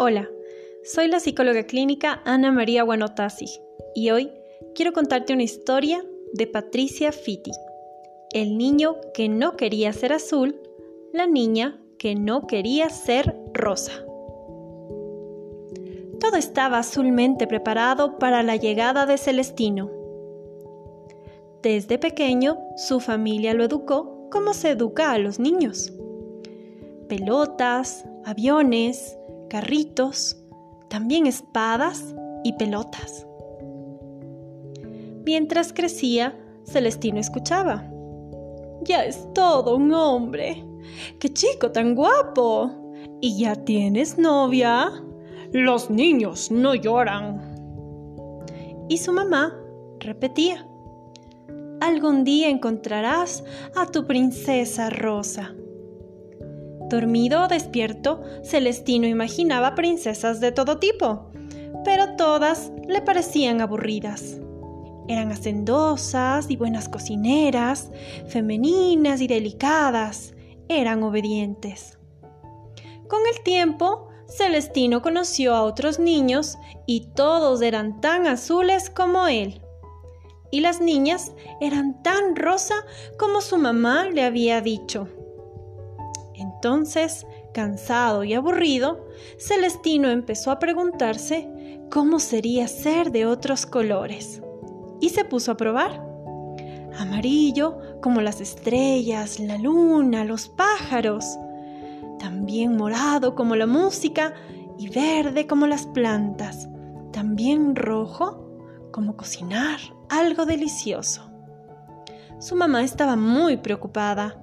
Hola, soy la psicóloga clínica Ana María Guanotasi y hoy quiero contarte una historia de Patricia Fiti, el niño que no quería ser azul, la niña que no quería ser rosa. Todo estaba azulmente preparado para la llegada de Celestino. Desde pequeño, su familia lo educó como se educa a los niños. Pelotas, aviones, carritos, también espadas y pelotas. Mientras crecía, Celestino escuchaba. Ya es todo un hombre. ¡Qué chico tan guapo! ¿Y ya tienes novia? Los niños no lloran. Y su mamá repetía. Algún día encontrarás a tu princesa rosa. Dormido o despierto, Celestino imaginaba princesas de todo tipo, pero todas le parecían aburridas. Eran hacendosas y buenas cocineras, femeninas y delicadas, eran obedientes. Con el tiempo, Celestino conoció a otros niños y todos eran tan azules como él. Y las niñas eran tan rosa como su mamá le había dicho. Entonces, cansado y aburrido, Celestino empezó a preguntarse cómo sería ser de otros colores. Y se puso a probar. Amarillo como las estrellas, la luna, los pájaros. También morado como la música y verde como las plantas. También rojo como cocinar algo delicioso. Su mamá estaba muy preocupada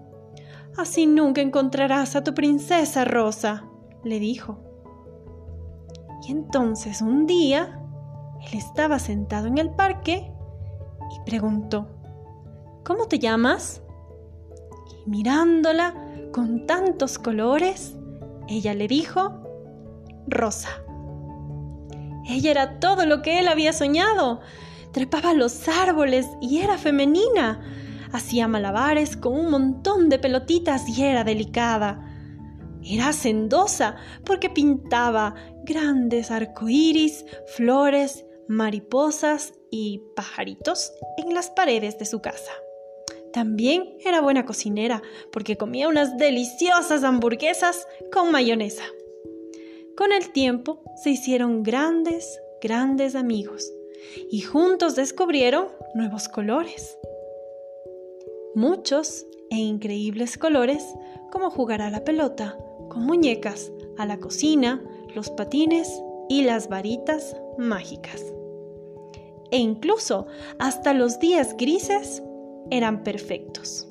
Así nunca encontrarás a tu princesa Rosa, le dijo. Y entonces un día, él estaba sentado en el parque y preguntó, ¿Cómo te llamas? Y mirándola con tantos colores, ella le dijo, Rosa. Ella era todo lo que él había soñado. Trepaba los árboles y era femenina hacía malabares con un montón de pelotitas y era delicada. Era hacendosa porque pintaba grandes arcoíris, flores, mariposas y pajaritos en las paredes de su casa. También era buena cocinera porque comía unas deliciosas hamburguesas con mayonesa. Con el tiempo se hicieron grandes, grandes amigos y juntos descubrieron nuevos colores muchos e increíbles colores, como jugar a la pelota, con muñecas, a la cocina, los patines y las varitas mágicas. E incluso hasta los días grises eran perfectos.